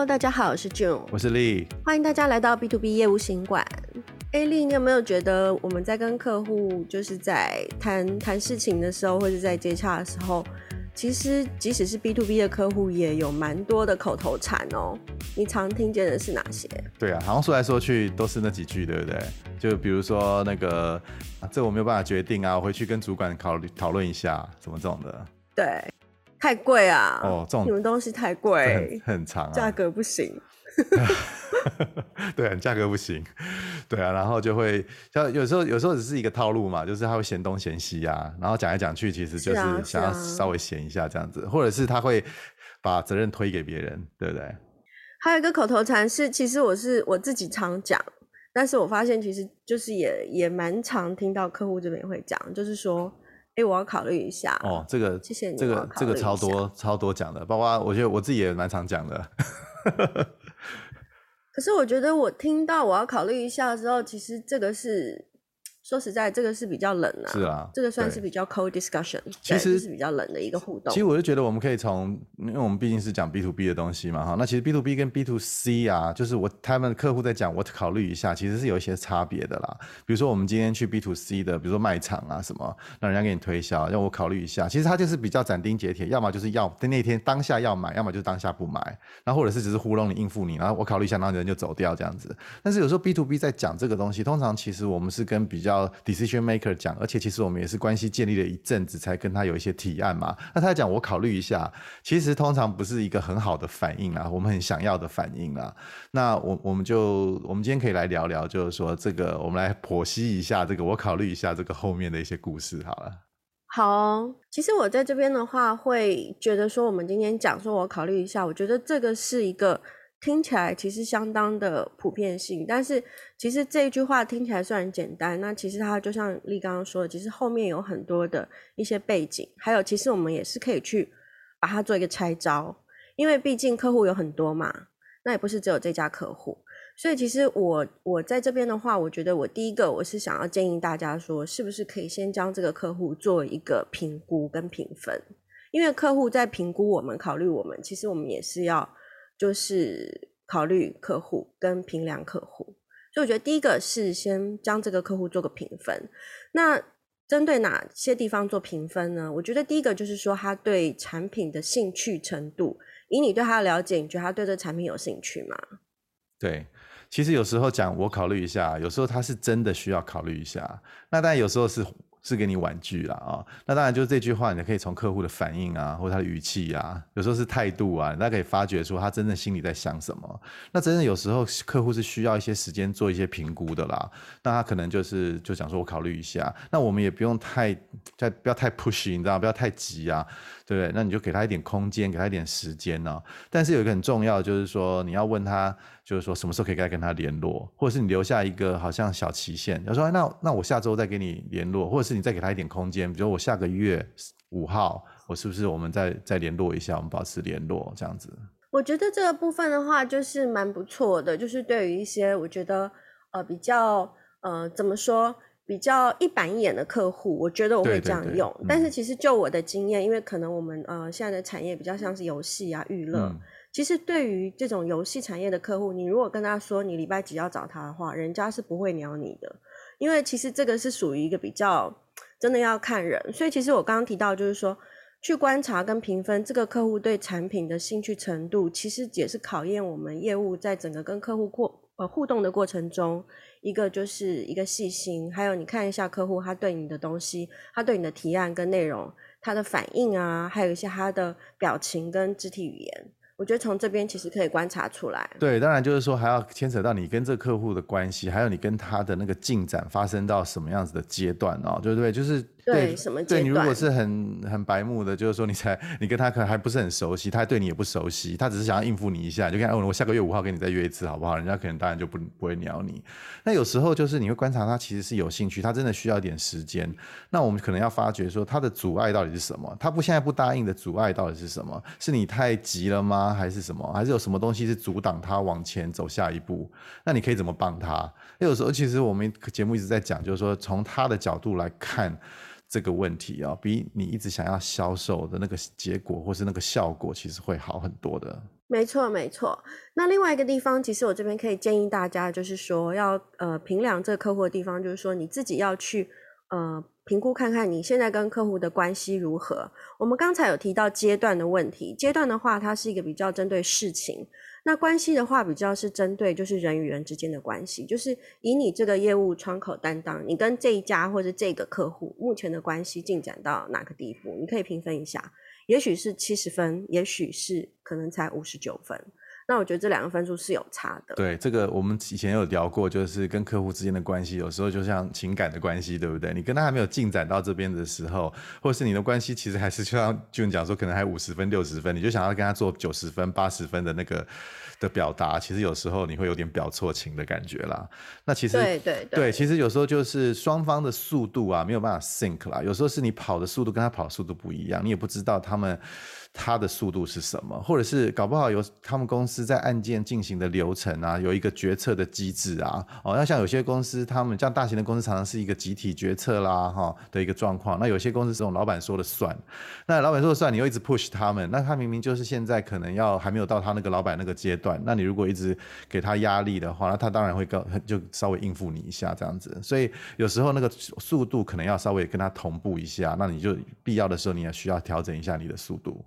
Hello，大家好，我是 June，我是 Lee，欢迎大家来到 B to B 业务行馆。哎，Lee，你有没有觉得我们在跟客户就是在谈谈事情的时候，或者在接洽的时候，其实即使是 B to B 的客户，也有蛮多的口头禅哦。你常听见的是哪些？对啊，好像说来说去都是那几句，对不对？就比如说那个，啊、这我没有办法决定啊，我回去跟主管考虑讨论一下，怎么这种的。对。太贵啊！哦，这种你们东西太贵，很长啊，价格不行。对，价格不行。对啊，然后就会像有时候，有时候只是一个套路嘛，就是他会嫌东嫌西啊，然后讲来讲去，其实就是想要稍微嫌一下这样子，啊啊、或者是他会把责任推给别人，对不对？还有一个口头禅是，其实我是我自己常讲，但是我发现其实就是也也蛮常听到客户这边会讲，就是说。哎，我要考虑一下哦。这个，谢谢你。这个，这个超多超多讲的，包括我觉得我自己也蛮常讲的。可是我觉得我听到我要考虑一下之后，其实这个是。说实在，这个是比较冷啊。是啊，这个算是比较 cold discussion，其实是比较冷的一个互动。其实我就觉得我们可以从，因为我们毕竟是讲 B to B 的东西嘛，哈。那其实 B to B 跟 B to C 啊，就是我他们客户在讲，我考虑一下，其实是有一些差别的啦。比如说我们今天去 B to C 的，比如说卖场啊什么，让人家给你推销，让我考虑一下。其实他就是比较斩钉截铁，要么就是要在那天当下要买，要么就是当下不买，然后或者是只是糊弄你、应付你，然后我考虑一下，然后人就走掉这样子。但是有时候 B to B 在讲这个东西，通常其实我们是跟比较 decision maker 讲，而且其实我们也是关系建立了一阵子才跟他有一些提案嘛。那他讲我考虑一下，其实通常不是一个很好的反应啊，我们很想要的反应啊。那我我们就我们今天可以来聊聊，就是说这个我们来剖析一下这个我考虑一下这个后面的一些故事好了。好，其实我在这边的话会觉得说，我们今天讲说我考虑一下，我觉得这个是一个。听起来其实相当的普遍性，但是其实这一句话听起来虽然简单，那其实它就像丽刚刚说的，其实后面有很多的一些背景，还有其实我们也是可以去把它做一个拆招，因为毕竟客户有很多嘛，那也不是只有这家客户，所以其实我我在这边的话，我觉得我第一个我是想要建议大家说，是不是可以先将这个客户做一个评估跟评分，因为客户在评估我们、考虑我们，其实我们也是要。就是考虑客户跟评量客户，所以我觉得第一个是先将这个客户做个评分。那针对哪些地方做评分呢？我觉得第一个就是说他对产品的兴趣程度，以你对他的了解，你觉得他对这产品有兴趣吗？对，其实有时候讲我考虑一下，有时候他是真的需要考虑一下。那但有时候是。是给你玩具啦啊，那当然就是这句话，你可以从客户的反应啊，或者他的语气啊，有时候是态度啊，大家可以发觉出他真正心里在想什么。那真正有时候客户是需要一些时间做一些评估的啦，那他可能就是就想说我考虑一下，那我们也不用太太不要太 push，你知道不要太急啊，对不对？那你就给他一点空间，给他一点时间呢。但是有一个很重要的就是说，你要问他。就是说什么时候可以该跟他联络，或者是你留下一个好像小期限，他说那那我下周再给你联络，或者是你再给他一点空间，比如我下个月五号，我是不是我们再再联络一下，我们保持联络这样子。我觉得这个部分的话就是蛮不错的，就是对于一些我觉得呃比较呃怎么说比较一板一眼的客户，我觉得我会这样用。对对对，但是其实就我的经验，嗯、因为可能我们呃现在的产业比较像是游戏啊娱乐。嗯其实对于这种游戏产业的客户，你如果跟他说你礼拜几要找他的话，人家是不会鸟你的，因为其实这个是属于一个比较真的要看人。所以其实我刚刚提到就是说，去观察跟评分这个客户对产品的兴趣程度，其实也是考验我们业务在整个跟客户过呃互动的过程中，一个就是一个细心，还有你看一下客户他对你的东西，他对你的提案跟内容，他的反应啊，还有一些他的表情跟肢体语言。我觉得从这边其实可以观察出来。对，当然就是说还要牵扯到你跟这客户的关系，还有你跟他的那个进展发生到什么样子的阶段哦，对不对？就是。对，对什么阶段？对，你如果是很很白目的，就是说你才你跟他可能还不是很熟悉，他对你也不熟悉，他只是想要应付你一下，就看哦，我下个月五号跟你再约一次好不好？人家可能当然就不不会鸟你。那有时候就是你会观察他其实是有兴趣，他真的需要一点时间。那我们可能要发觉说他的阻碍到底是什么？他不现在不答应的阻碍到底是什么？是你太急了吗？还是什么？还是有什么东西是阻挡他往前走下一步？那你可以怎么帮他？有时候其实我们节目一直在讲，就是说从他的角度来看。这个问题啊，比你一直想要销售的那个结果或是那个效果，其实会好很多的。没错，没错。那另外一个地方，其实我这边可以建议大家，就是说要呃评量这个客户的地方，就是说你自己要去呃评估看看你现在跟客户的关系如何。我们刚才有提到阶段的问题，阶段的话，它是一个比较针对事情；那关系的话，比较是针对就是人与人之间的关系，就是以你这个业务窗口担当，你跟这一家或者这个客户目前的关系进展到哪个地步，你可以评分一下。也许是七十分，也许是可能才五十九分。那我觉得这两个分数是有差的。对，这个我们以前有聊过，就是跟客户之间的关系，有时候就像情感的关系，对不对？你跟他还没有进展到这边的时候，或者是你的关系其实还是就像俊讲说，可能还五十分、六十分，你就想要跟他做九十分、八十分的那个。的表达，其实有时候你会有点表错情的感觉啦。那其实对对对，对，其实有时候就是双方的速度啊，没有办法 sync 啦。有时候是你跑的速度跟他跑的速度不一样，你也不知道他们。他的速度是什么？或者是搞不好有他们公司在案件进行的流程啊，有一个决策的机制啊。哦，那像有些公司，他们像大型的公司，常常是一个集体决策啦，哈的一个状况。那有些公司这种老板说了算，那老板说了算，你又一直 push 他们，那他明明就是现在可能要还没有到他那个老板那个阶段，那你如果一直给他压力的话，那他当然会高，就稍微应付你一下这样子。所以有时候那个速度可能要稍微跟他同步一下，那你就必要的时候你也需要调整一下你的速度。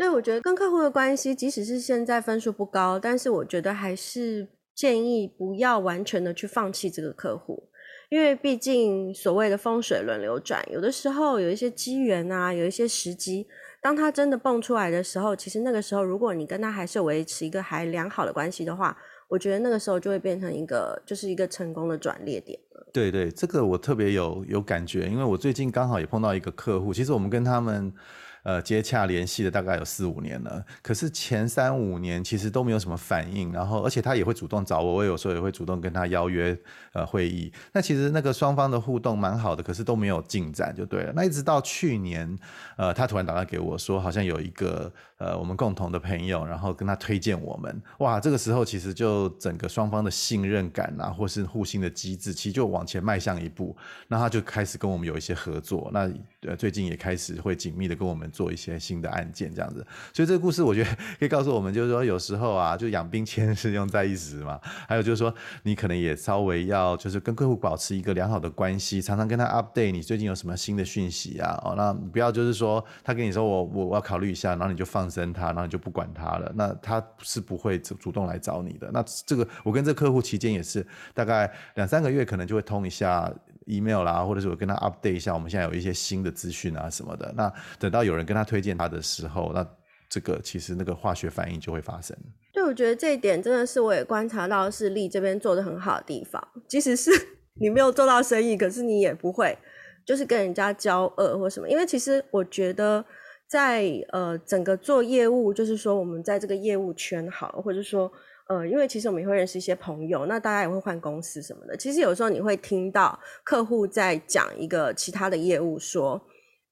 所以我觉得跟客户的关系，即使是现在分数不高，但是我觉得还是建议不要完全的去放弃这个客户，因为毕竟所谓的风水轮流转，有的时候有一些机缘啊，有一些时机，当他真的蹦出来的时候，其实那个时候如果你跟他还是维持一个还良好的关系的话，我觉得那个时候就会变成一个就是一个成功的转捩点了。对对，这个我特别有有感觉，因为我最近刚好也碰到一个客户，其实我们跟他们。呃，接洽联系的大概有四五年了，可是前三五年其实都没有什么反应，然后而且他也会主动找我，我有时候也会主动跟他邀约呃会议。那其实那个双方的互动蛮好的，可是都没有进展就对了。那一直到去年，呃，他突然打电话给我说，好像有一个呃我们共同的朋友，然后跟他推荐我们，哇，这个时候其实就整个双方的信任感啊，或是互信的机制，其实就往前迈向一步。那他就开始跟我们有一些合作，那呃最近也开始会紧密的跟我们。做一些新的案件这样子，所以这个故事我觉得可以告诉我们，就是说有时候啊，就养兵千日用在一时嘛。还有就是说，你可能也稍微要就是跟客户保持一个良好的关系，常常跟他 update 你最近有什么新的讯息啊。哦，那不要就是说他跟你说我我我要考虑一下，然后你就放生他，然后你就不管他了，那他是不会主主动来找你的。那这个我跟这客户期间也是大概两三个月，可能就会通一下。Email 啦，或者是我跟他 update 一下，我们现在有一些新的资讯啊什么的。那等到有人跟他推荐他的时候，那这个其实那个化学反应就会发生。对，我觉得这一点真的是我也观察到是力这边做得很好的地方。即使是 你没有做到生意，可是你也不会就是跟人家交恶或什么。因为其实我觉得在呃整个做业务，就是说我们在这个业务圈好，或者说。呃，因为其实我们也会认识一些朋友，那大家也会换公司什么的。其实有时候你会听到客户在讲一个其他的业务，说：“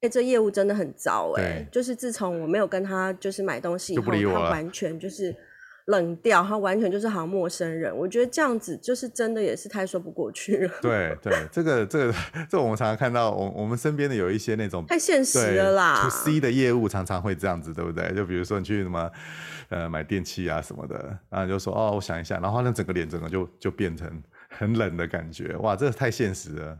哎，这业务真的很糟，哎，就是自从我没有跟他就是买东西以后，他完全就是。”冷掉，他完全就是好像陌生人。我觉得这样子就是真的也是太说不过去了。对对，这个这个这个、我们常常看到，我我们身边的有一些那种太现实了啦。To C 的业务常常会这样子，对不对？就比如说你去什么呃买电器啊什么的，然后就说哦，我想一下，然后那整个脸整个就就变成很冷的感觉。哇，这个太现实了。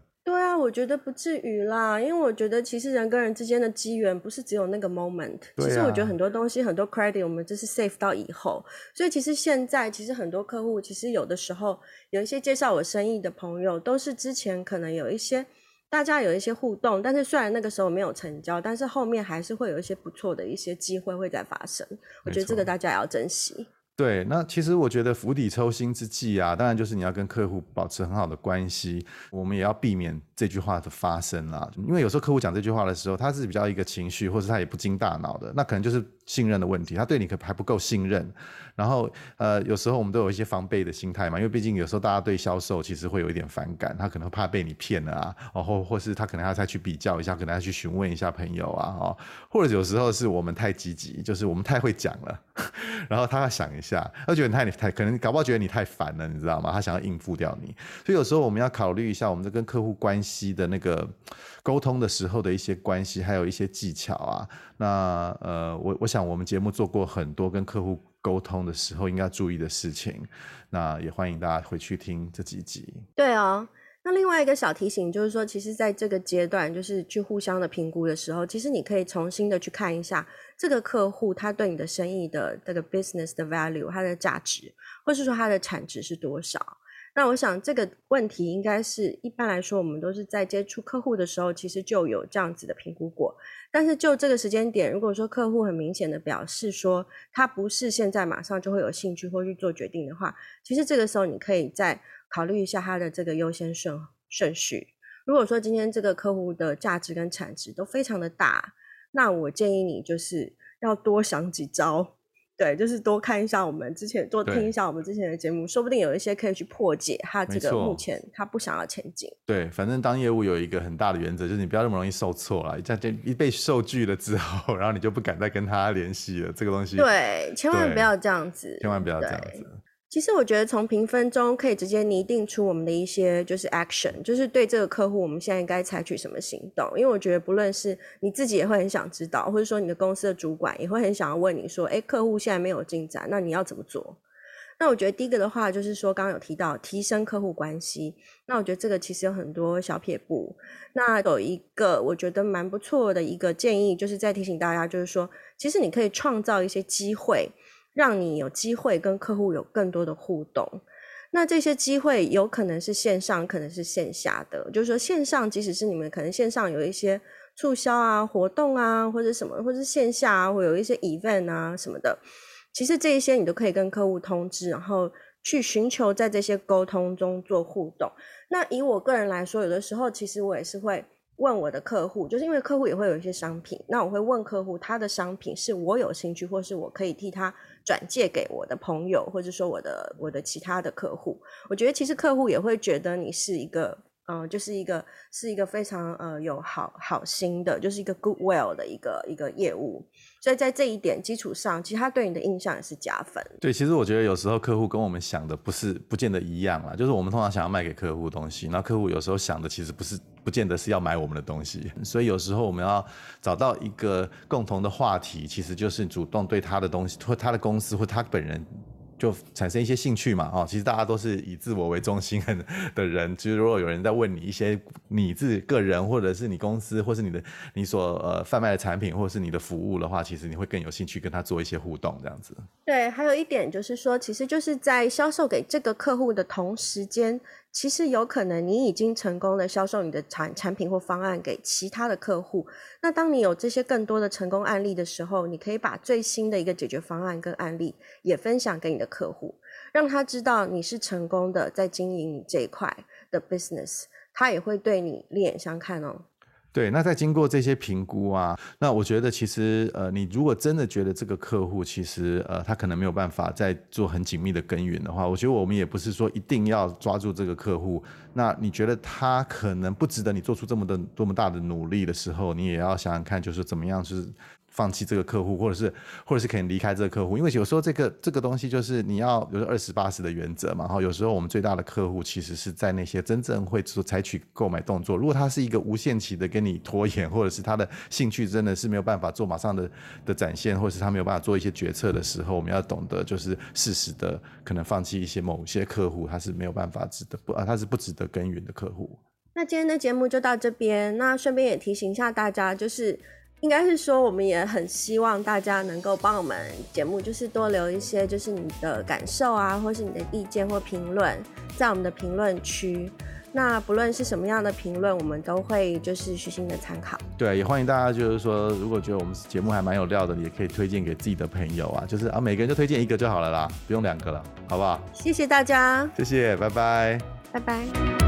我觉得不至于啦，因为我觉得其实人跟人之间的机缘不是只有那个 moment。其实我觉得很多东西，很多 credit 我们就是 save 到以后。所以其实现在其实很多客户，其实有的时候有一些介绍我生意的朋友，都是之前可能有一些大家有一些互动，但是虽然那个时候没有成交，但是后面还是会有一些不错的一些机会会再发生。我觉得这个大家也要珍惜。对，那其实我觉得釜底抽薪之计啊，当然就是你要跟客户保持很好的关系，我们也要避免这句话的发生啦。因为有时候客户讲这句话的时候，他是比较一个情绪，或者他也不经大脑的，那可能就是信任的问题，他对你可还不够信任。然后呃，有时候我们都有一些防备的心态嘛，因为毕竟有时候大家对销售其实会有一点反感，他可能怕被你骗了啊，哦，或或是他可能要再去比较一下，可能要去询问一下朋友啊，哦，或者有时候是我们太积极，就是我们太会讲了，然后他要想一下。他觉得太你太可能搞不好觉得你太烦了，你知道吗？他想要应付掉你，所以有时候我们要考虑一下，我们在跟客户关系的那个沟通的时候的一些关系，还有一些技巧啊。那呃，我我想我们节目做过很多跟客户沟通的时候应该注意的事情。那也欢迎大家回去听这几集。对哦。那另外一个小提醒就是说，其实在这个阶段，就是去互相的评估的时候，其实你可以重新的去看一下这个客户他对你的生意的这个 business 的 value，它的价值，或是说它的产值是多少。那我想这个问题应该是一般来说，我们都是在接触客户的时候，其实就有这样子的评估过。但是就这个时间点，如果说客户很明显的表示说他不是现在马上就会有兴趣或去做决定的话，其实这个时候你可以再考虑一下他的这个优先顺顺序。如果说今天这个客户的价值跟产值都非常的大，那我建议你就是要多想几招。对，就是多看一下我们之前，多听一下我们之前的节目，说不定有一些可以去破解他这个目前他不想要前进。对，反正当业务有一个很大的原则，就是你不要那么容易受挫了。这样就一被受拒了之后，然后你就不敢再跟他联系了。这个东西，对，千万不要这样子，千万不要这样子。其实我觉得从评分中可以直接拟定出我们的一些就是 action，就是对这个客户我们现在应该采取什么行动。因为我觉得不论是你自己也会很想知道，或者说你的公司的主管也会很想要问你说，诶，客户现在没有进展，那你要怎么做？那我觉得第一个的话就是说，刚刚有提到提升客户关系，那我觉得这个其实有很多小撇步。那有一个我觉得蛮不错的一个建议，就是在提醒大家，就是说，其实你可以创造一些机会。让你有机会跟客户有更多的互动，那这些机会有可能是线上，可能是线下的。就是说，线上即使是你们可能线上有一些促销啊、活动啊，或者什么，或者是线下啊，会有一些 event 啊什么的，其实这一些你都可以跟客户通知，然后去寻求在这些沟通中做互动。那以我个人来说，有的时候其实我也是会。问我的客户，就是因为客户也会有一些商品，那我会问客户，他的商品是我有兴趣，或是我可以替他转借给我的朋友，或者说我的我的其他的客户。我觉得其实客户也会觉得你是一个，嗯、就是一个是一个非常呃有好好心的，就是一个 goodwill 的一个一个业务。所以在这一点基础上，其实他对你的印象也是加分。对，其实我觉得有时候客户跟我们想的不是不见得一样啦，就是我们通常想要卖给客户东西，那客户有时候想的其实不是不见得是要买我们的东西。所以有时候我们要找到一个共同的话题，其实就是主动对他的东西或他的公司或他本人。就产生一些兴趣嘛，哦，其实大家都是以自我为中心的人。其 实如果有人在问你一些你自己个人，或者是你公司，或是你的你所呃贩卖的产品，或者是你的服务的话，其实你会更有兴趣跟他做一些互动，这样子。对，还有一点就是说，其实就是在销售给这个客户的同时间。其实有可能你已经成功的销售你的产产品或方案给其他的客户。那当你有这些更多的成功案例的时候，你可以把最新的一个解决方案跟案例也分享给你的客户，让他知道你是成功的在经营你这一块的 business，他也会对你另眼相看哦。对，那在经过这些评估啊，那我觉得其实呃，你如果真的觉得这个客户其实呃，他可能没有办法再做很紧密的耕耘的话，我觉得我们也不是说一定要抓住这个客户。那你觉得他可能不值得你做出这么的多么大的努力的时候，你也要想想看，就是怎么样是。放弃这个客户，或者是，或者是可以离开这个客户，因为有时候这个这个东西就是你要，比如说二十八十的原则嘛。然后有时候我们最大的客户其实是在那些真正会做采取购买动作。如果他是一个无限期的跟你拖延，或者是他的兴趣真的是没有办法做马上的的展现，或者是他没有办法做一些决策的时候，我们要懂得就是适时的可能放弃一些某些客户，他是没有办法值得不啊，他是不值得耕耘的客户。那今天的节目就到这边，那顺便也提醒一下大家，就是。应该是说，我们也很希望大家能够帮我们节目，就是多留一些，就是你的感受啊，或是你的意见或评论，在我们的评论区。那不论是什么样的评论，我们都会就是虚心的参考。对，也欢迎大家，就是说，如果觉得我们节目还蛮有料的，你也可以推荐给自己的朋友啊，就是啊，每个人就推荐一个就好了啦，不用两个了，好不好？谢谢大家，谢谢，拜拜，拜拜。